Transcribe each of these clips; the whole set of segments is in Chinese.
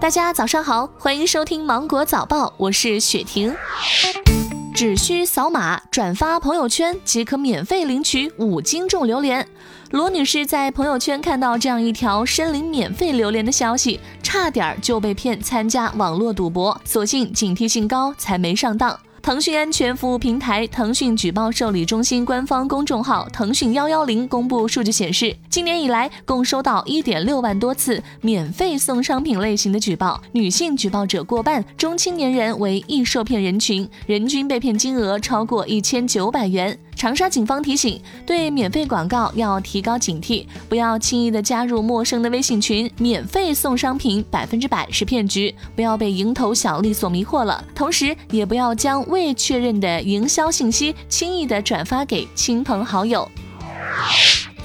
大家早上好，欢迎收听芒果早报，我是雪婷。只需扫码转发朋友圈即可免费领取五斤重榴莲。罗女士在朋友圈看到这样一条申领免费榴莲的消息，差点就被骗参加网络赌博，所幸警惕性高，才没上当。腾讯安全服务平台腾讯举报受理中心官方公众号腾讯幺幺零公布数据显示，今年以来共收到一点六万多次免费送商品类型的举报，女性举报者过半，中青年人为易受骗人群，人均被骗金额超过一千九百元。长沙警方提醒，对免费广告要提高警惕，不要轻易的加入陌生的微信群，免费送商品百分之百是骗局，不要被蝇头小利所迷惑了。同时，也不要将未确认的营销信息轻易的转发给亲朋好友。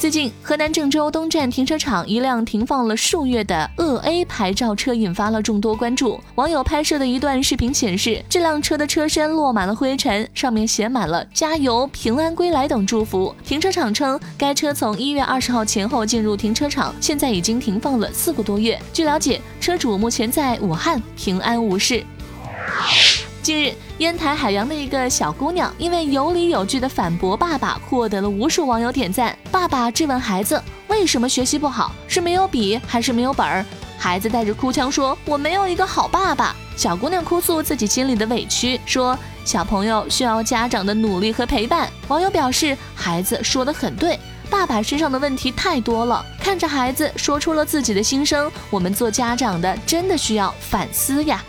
最近，河南郑州东站停车场一辆停放了数月的鄂 A 牌照车引发了众多关注。网友拍摄的一段视频显示，这辆车的车身落满了灰尘，上面写满了“加油，平安归来”等祝福。停车场称，该车从一月二十号前后进入停车场，现在已经停放了四个多月。据了解，车主目前在武汉平安无事。近日，烟台海洋的一个小姑娘因为有理有据的反驳爸爸，获得了无数网友点赞。爸爸质问孩子为什么学习不好，是没有笔还是没有本儿？孩子带着哭腔说：“我没有一个好爸爸。”小姑娘哭诉自己心里的委屈，说：“小朋友需要家长的努力和陪伴。”网友表示，孩子说的很对，爸爸身上的问题太多了。看着孩子说出了自己的心声，我们做家长的真的需要反思呀。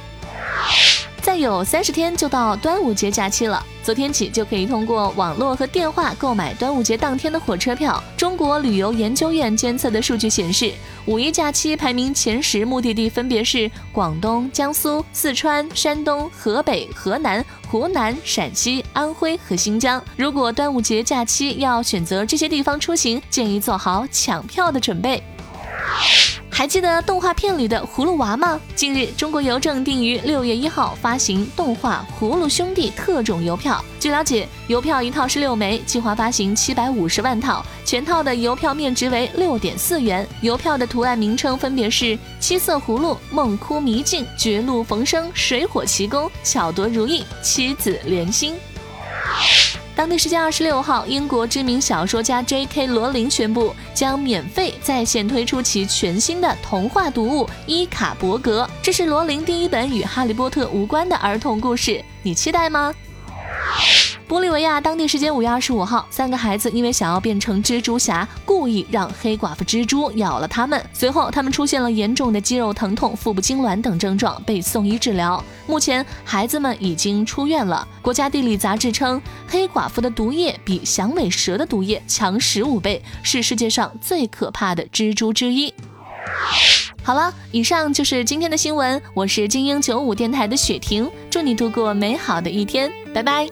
再有三十天就到端午节假期了，昨天起就可以通过网络和电话购买端午节当天的火车票。中国旅游研究院监测的数据显示，五一假期排名前十目的地分别是广东、江苏、四川、山东、河北、河南、湖南、陕西、安徽和新疆。如果端午节假期要选择这些地方出行，建议做好抢票的准备。还记得动画片里的葫芦娃吗？近日，中国邮政定于六月一号发行动画《葫芦兄弟》特种邮票。据了解，邮票一套是六枚，计划发行七百五十万套，全套的邮票面值为六点四元。邮票的图案名称分别是七色葫芦、梦哭迷境、绝路逢生、水火奇功、巧夺如意、妻子连心。当地时间二十六号，英国知名小说家 J.K. 罗琳宣布将免费在线推出其全新的童话读物《伊卡伯格》，这是罗琳第一本与哈利波特无关的儿童故事，你期待吗？玻利维亚当地时间五月二十五号，三个孩子因为想要变成蜘蛛侠，故意让黑寡妇蜘蛛咬了他们。随后，他们出现了严重的肌肉疼痛、腹部痉挛等症状，被送医治疗。目前，孩子们已经出院了。国家地理杂志称，黑寡妇的毒液比响尾蛇的毒液强十五倍，是世界上最可怕的蜘蛛之一。好了，以上就是今天的新闻。我是精英九五电台的雪婷，祝你度过美好的一天，拜拜。